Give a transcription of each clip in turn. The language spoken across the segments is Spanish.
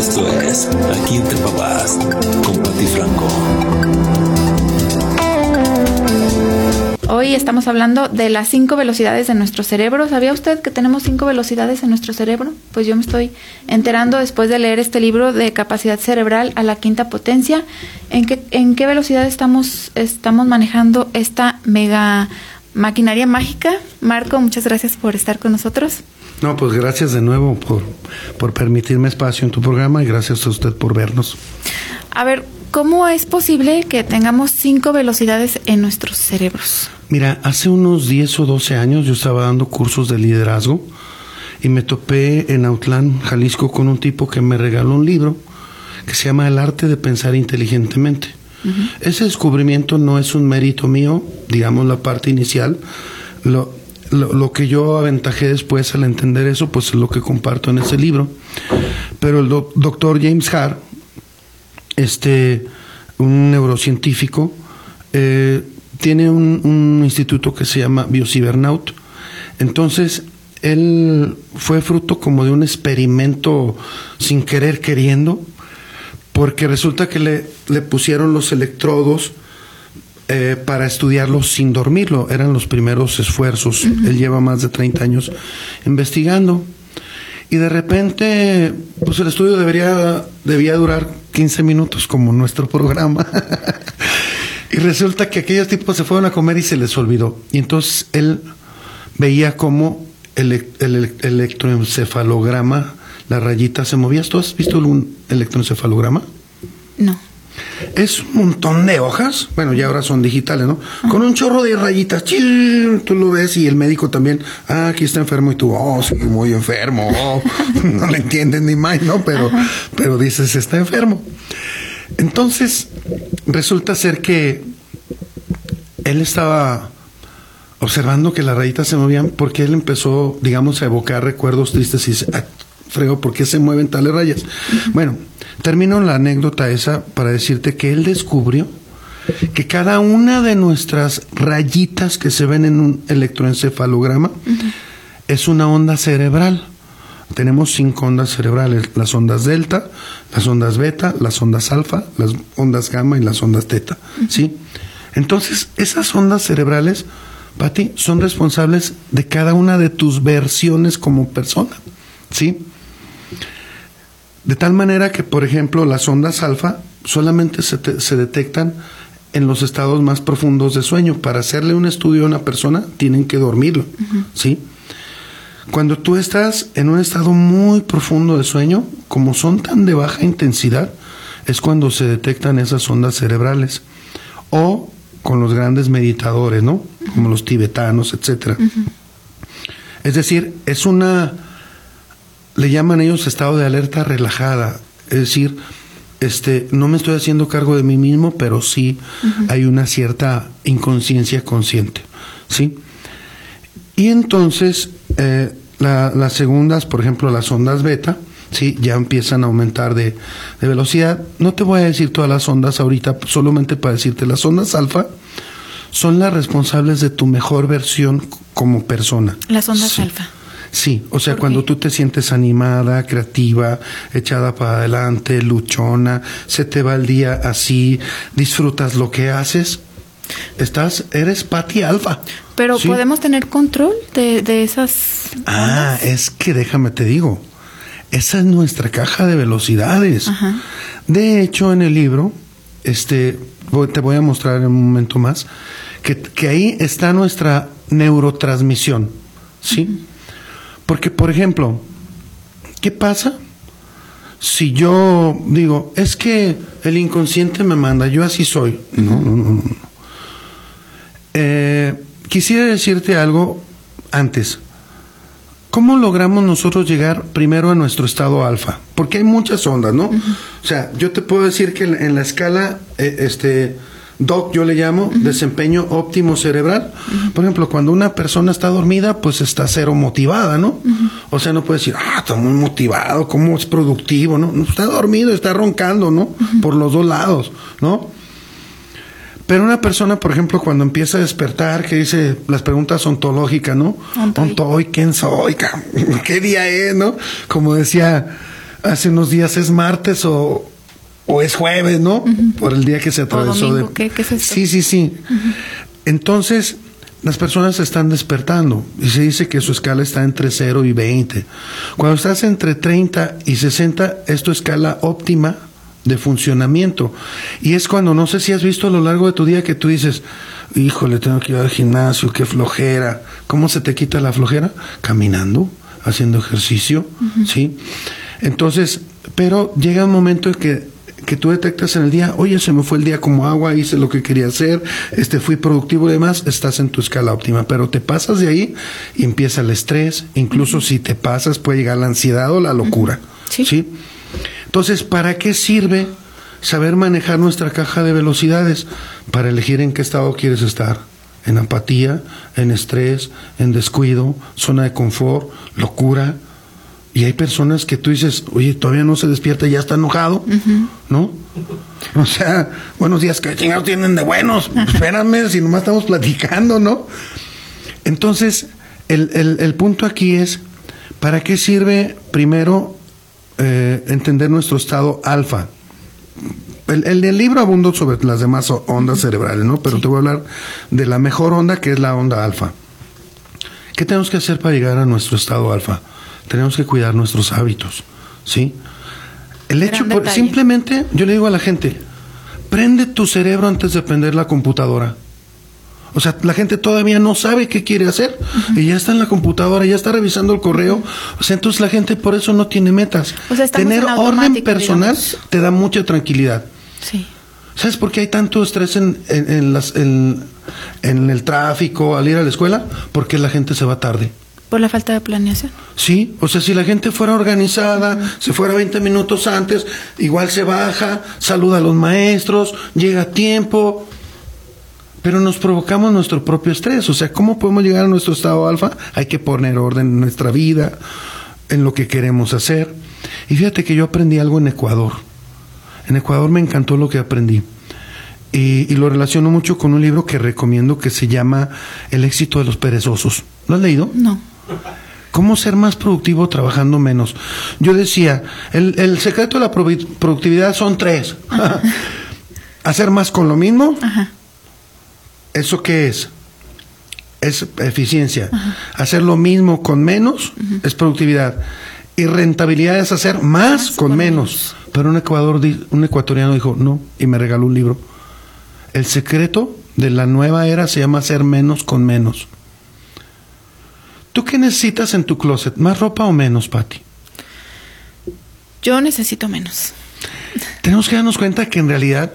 Esto es Aquí entre papás con Pati Franco. Hoy estamos hablando de las cinco velocidades de nuestro cerebro. ¿Sabía usted que tenemos cinco velocidades en nuestro cerebro? Pues yo me estoy enterando después de leer este libro de capacidad cerebral a la quinta potencia. ¿En qué, en qué velocidad estamos, estamos manejando esta mega maquinaria mágica? Marco, muchas gracias por estar con nosotros. No, pues gracias de nuevo por, por permitirme espacio en tu programa y gracias a usted por vernos. A ver, ¿cómo es posible que tengamos cinco velocidades en nuestros cerebros? Mira, hace unos 10 o 12 años yo estaba dando cursos de liderazgo y me topé en Autlán, Jalisco, con un tipo que me regaló un libro que se llama El arte de pensar inteligentemente. Ese descubrimiento no es un mérito mío, digamos la parte inicial. Lo, lo, lo, que yo aventajé después al entender eso, pues es lo que comparto en ese libro. Pero el do, doctor James Hart, este, un neurocientífico, eh, tiene un, instituto que se llama Biocibernaut. Entonces, él fue fruto como de un experimento sin querer queriendo, porque resulta que le, le pusieron los electrodos eh, para estudiarlo sin dormirlo. Eran los primeros esfuerzos. Uh -huh. Él lleva más de 30 años investigando. Y de repente, pues el estudio debería, debía durar 15 minutos como nuestro programa. y resulta que aquellos tipos se fueron a comer y se les olvidó. Y entonces él veía cómo el, el, el electroencefalograma, la rayita se movía. ¿Tú has visto un electroencefalograma? No. Es un montón de hojas, bueno, ya ahora son digitales, ¿no? Con un chorro de rayitas, tú lo ves y el médico también, ah, aquí está enfermo y tú, oh, sí, muy enfermo, oh. no le entienden ni más, ¿no? Pero, pero dices, está enfermo. Entonces, resulta ser que él estaba observando que las rayitas se movían porque él empezó, digamos, a evocar recuerdos tristes y dice, frego, ¿por qué se mueven tales rayas? Bueno, termino la anécdota esa para decirte que él descubrió que cada una de nuestras rayitas que se ven en un electroencefalograma uh -huh. es una onda cerebral. Tenemos cinco ondas cerebrales, las ondas delta, las ondas beta, las ondas alfa, las ondas gamma y las ondas teta, uh -huh. ¿sí? Entonces, esas ondas cerebrales, Pati, son responsables de cada una de tus versiones como persona, ¿sí? De tal manera que, por ejemplo, las ondas alfa solamente se, te, se, detectan en los estados más profundos de sueño. Para hacerle un estudio a una persona, tienen que dormirlo, uh -huh. ¿sí? Cuando tú estás en un estado muy profundo de sueño, como son tan de baja intensidad, es cuando se detectan esas ondas cerebrales. O con los grandes meditadores, ¿no? Como los tibetanos, etcétera. Uh -huh. Es decir, es una le llaman ellos estado de alerta relajada, es decir, este, no me estoy haciendo cargo de mí mismo, pero sí uh -huh. hay una cierta inconsciencia consciente, ¿sí? Y entonces, eh, la, las segundas, por ejemplo, las ondas beta, sí, ya empiezan a aumentar de, de, velocidad. No te voy a decir todas las ondas ahorita, solamente para decirte, las ondas alfa son las responsables de tu mejor versión como persona. Las ondas sí. alfa. Sí, o sea, cuando tú te sientes animada, creativa, echada para adelante, luchona, se te va el día así, disfrutas lo que haces, estás, eres Pati Alfa. Pero ¿sí? podemos tener control de, de esas. Ah, es que déjame te digo, esa es nuestra caja de velocidades. Ajá. De hecho, en el libro, este, te voy a mostrar en un momento más, que, que ahí está nuestra neurotransmisión, ¿sí? Uh -huh. Porque, por ejemplo, ¿qué pasa? Si yo digo, es que el inconsciente me manda, yo así soy. No, no, no. no. Eh, quisiera decirte algo antes. ¿Cómo logramos nosotros llegar primero a nuestro estado alfa? Porque hay muchas ondas, ¿no? Uh -huh. O sea, yo te puedo decir que en la escala, eh, este, DOC yo le llamo, uh -huh. desempeño óptimo cerebral. Uh -huh. Por ejemplo, cuando una persona está dormida, pues está cero motivada, ¿no? Uh -huh. O sea, no puede decir, ah, está muy motivado, cómo es productivo, ¿no? Está dormido, está roncando, ¿no? Por los dos lados, ¿no? Pero una persona, por ejemplo, cuando empieza a despertar, que dice las preguntas ontológicas, ¿no? Ontoy, ¿quién soy? ¿Qué día es, no? Como decía hace unos días es martes o, o es jueves, ¿no? Por el día que se atravesó domingo, de. ¿qué- qué es esto? Sí, sí, sí. Entonces, las personas se están despertando y se dice que su escala está entre 0 y 20. Cuando estás entre 30 y 60, es tu escala óptima de funcionamiento. Y es cuando, no sé si has visto a lo largo de tu día que tú dices, híjole, tengo que ir al gimnasio, qué flojera. ¿Cómo se te quita la flojera? Caminando, haciendo ejercicio, ¿sí? Entonces, pero llega un momento en que que tú detectas en el día, oye, se me fue el día como agua, hice lo que quería hacer, este fui productivo y demás, estás en tu escala óptima, pero te pasas de ahí y empieza el estrés, incluso si te pasas puede llegar la ansiedad o la locura. Sí. Entonces, ¿para qué sirve saber manejar nuestra caja de velocidades? Para elegir en qué estado quieres estar. En apatía, en estrés, en descuido, zona de confort, locura. Y hay personas que tú dices, oye, todavía no se despierta y ya está enojado, ¿no? O sea, buenos días, ¿qué chingados tienen de buenos? Espérame, si nomás estamos platicando, ¿no? Entonces, el, el- el punto aquí es, ¿para qué sirve primero eh, entender nuestro estado alfa? El, el libro abundo sobre las demás ondas cerebrales, ¿no? Pero te voy a hablar de la mejor onda, que es la onda alfa. ¿Qué tenemos que hacer para llegar a nuestro estado alfa? Tenemos que cuidar nuestros hábitos, ¿sí? El hecho, por- simplemente, yo le digo a la gente, prende tu cerebro antes de prender la computadora. O sea, la gente todavía no sabe qué quiere hacer y ya está en la computadora, ya está revisando el correo. O sea, entonces la gente por eso no tiene metas. O sea, Tener en orden personal digamos. te da mucha tranquilidad. Sí. ¿Sabes por qué hay tanto estrés en, en- en las- en el tráfico al ir a la escuela? Porque la gente se va tarde. Por la falta de planeación. Sí, o sea, si la gente fuera organizada, se fuera 20 minutos antes, igual se baja, saluda a los maestros, llega a tiempo, pero nos provocamos nuestro propio estrés. O sea, ¿cómo podemos llegar a nuestro estado alfa? Hay que poner orden en nuestra vida, en lo que queremos hacer. Y fíjate que yo aprendí algo en Ecuador. En Ecuador me encantó lo que aprendí. Y, y lo relaciono mucho con un libro que recomiendo que se llama El éxito de los perezosos. ¿Lo has leído? No. ¿Cómo ser más productivo trabajando menos? Yo decía, el, el secreto de la productividad son tres. Hacer más con lo mismo. Ajá. ¿Eso qué es? Es eficiencia. Hacer lo mismo con menos es productividad. Y rentabilidad es hacer más, con, con menos. Pero un, Ecuador, un ecuatoriano dijo, no, y me regaló un libro. El secreto de la nueva era se llama hacer menos con menos. ¿Tú qué necesitas en tu closet? ¿Más ropa o menos, Patti? Yo necesito menos. Tenemos que darnos cuenta que en realidad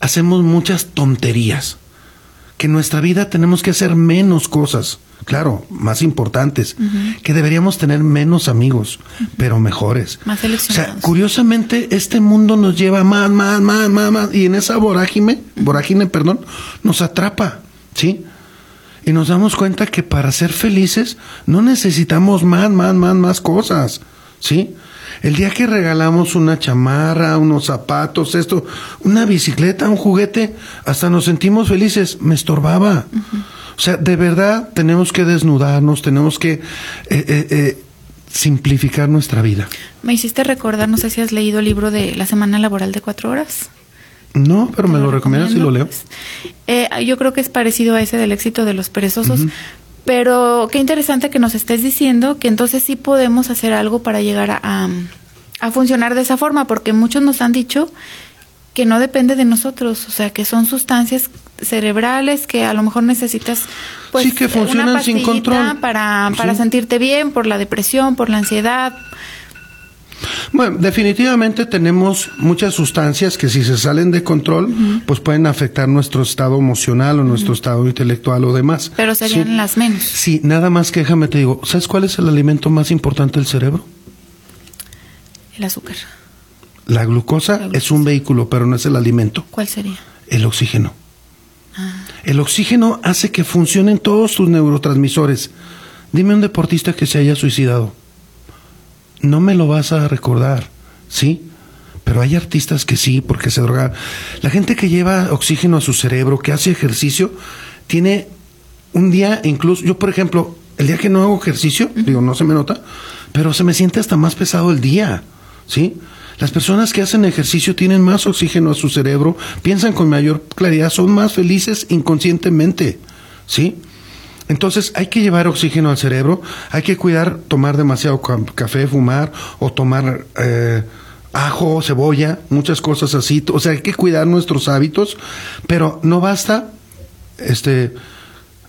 hacemos muchas tonterías. Que en nuestra vida tenemos que hacer menos cosas. Claro, más importantes. Que deberíamos tener menos amigos, pero mejores. Más O sea, seleccionados. curiosamente, este mundo nos lleva más, más, más, más, más. Y en esa vorágine, vorágine, perdón, nos atrapa. ¿Sí? Y nos damos cuenta que para ser felices no necesitamos más, más, más, más cosas. ¿Sí? El día que regalamos una chamarra, unos zapatos, esto, una bicicleta, un juguete, hasta nos sentimos felices. Me estorbaba. O sea, de verdad tenemos que desnudarnos, tenemos que eh, eh, eh, simplificar nuestra vida. Me hiciste recordar, no sé si has leído el libro de La Semana Laboral de Cuatro Horas. No, pero me Te lo recomiendas y lo leo. Eh, yo creo que es parecido a ese del éxito de los perezosos. Pero qué interesante que nos estés diciendo que entonces sí podemos hacer algo para llegar a, a, a funcionar de esa forma, porque muchos nos han dicho que no depende de nosotros, o sea, que son sustancias cerebrales que a lo mejor necesitas pues Sí, que funcionan una sin control. para para Sí. sentirte bien por la depresión, por la ansiedad. Bueno, definitivamente tenemos muchas sustancias que si se salen de control, pues pueden afectar nuestro estado emocional o nuestro estado intelectual o demás. Pero serían Sí. las menos. Sí, nada más que déjame te digo, ¿sabes cuál es el alimento más importante del cerebro? El azúcar. La glucosa, La glucosa. es un vehículo, pero no es el alimento, ¿Cuál sería? el oxígeno. Ah. El oxígeno hace que funcionen todos tus neurotransmisores. Dime un deportista que se haya suicidado. No me lo vas a recordar, ¿sí? Pero hay artistas que sí, porque se drogan. La gente que lleva oxígeno a su cerebro, que hace ejercicio, tiene un día, incluso, yo por ejemplo, el día que no hago ejercicio, digo, no se me nota, pero se me siente hasta más pesado el día. ¿sí? Las personas que hacen ejercicio tienen más oxígeno a su cerebro, piensan con mayor claridad, son más felices inconscientemente, ¿sí? Entonces hay que llevar oxígeno al cerebro, hay que cuidar tomar demasiado café, fumar o tomar eh, ajo, cebolla, muchas cosas así. O sea, hay que cuidar nuestros hábitos, pero no basta este,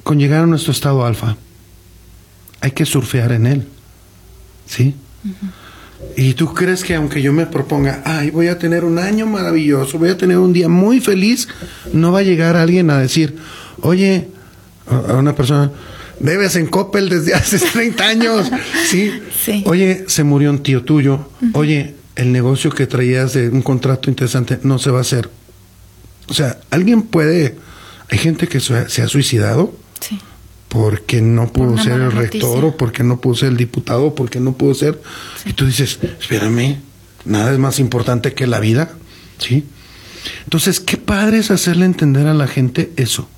con llegar a nuestro estado alfa. Hay que surfear en él. ¿Sí? Y tú crees que aunque yo me proponga, ay, voy a tener un año maravilloso, voy a tener un día muy feliz, no va a llegar alguien a decir, oye, a una persona, debes en Coppel desde hace 30 años, ¿sí? Sí. Oye, se murió un tío tuyo, oye, el negocio que traías de un contrato interesante no se va a hacer. O sea, alguien puede, hay gente que se ha suicidado. Sí porque no pudo ser el rector o porque no pudo ser el diputado o porque no pudo ser. Y tú dices, espérame, nada es más importante que la vida, ¿sí? Entonces, qué padre es hacerle entender a la gente eso.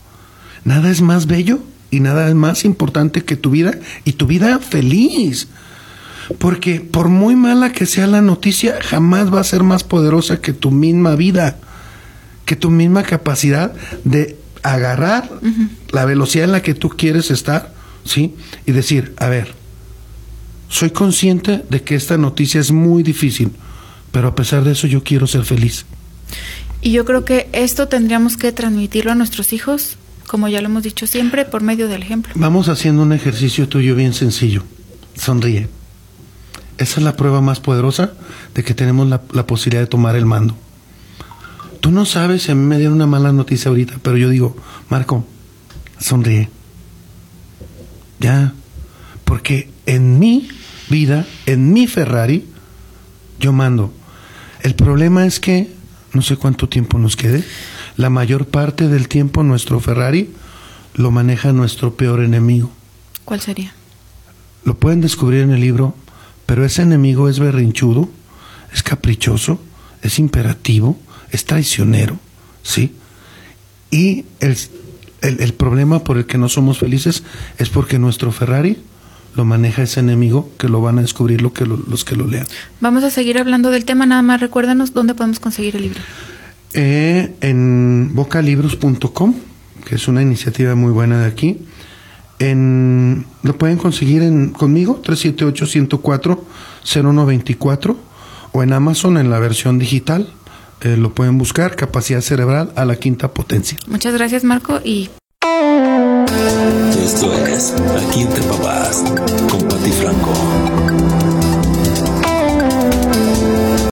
Nada es más bello y nada es más importante que tu vida y tu vida feliz. Porque por muy mala que sea la noticia, jamás va a ser más poderosa que tu misma vida, que tu misma capacidad de agarrar la velocidad en la que tú quieres estar, ¿sí? Y decir, a ver, soy consciente de que esta noticia es muy difícil, pero a pesar de eso yo quiero ser feliz. Y yo creo que esto tendríamos que transmitirlo a nuestros hijos, como ya lo hemos dicho siempre, por medio del ejemplo. Vamos haciendo un ejercicio tuyo bien sencillo. Sonríe. Esa es la prueba más poderosa de que tenemos la, la posibilidad de tomar el mando. Tú no sabes si a mí me dieron una mala noticia ahorita, pero yo digo, Marco, sonríe. Ya. Porque en mi vida, en mi Ferrari, yo mando. El problema es que, no sé cuánto tiempo nos quede, la mayor parte del tiempo nuestro Ferrari lo maneja nuestro peor enemigo. ¿Cuál sería? Lo pueden descubrir en el libro, pero ese enemigo es berrinchudo, es caprichoso, es imperativo, es traicionero, ¿sí? Y el, el, problema por el que no somos felices es porque nuestro Ferrari lo maneja ese enemigo que lo van a descubrir lo que los que lo lean. Vamos a seguir hablando del tema, nada más recuérdanos dónde podemos conseguir el libro. Eh, en bocalibros.com, que es una iniciativa muy buena de aquí. En, lo pueden conseguir en, conmigo, 378-104-0124, o en Amazon en la versión digital, eh, lo pueden buscar, capacidad cerebral a la quinta potencia. Muchas gracias Marco y... Esto es Aquí entre papás con Pati Franco.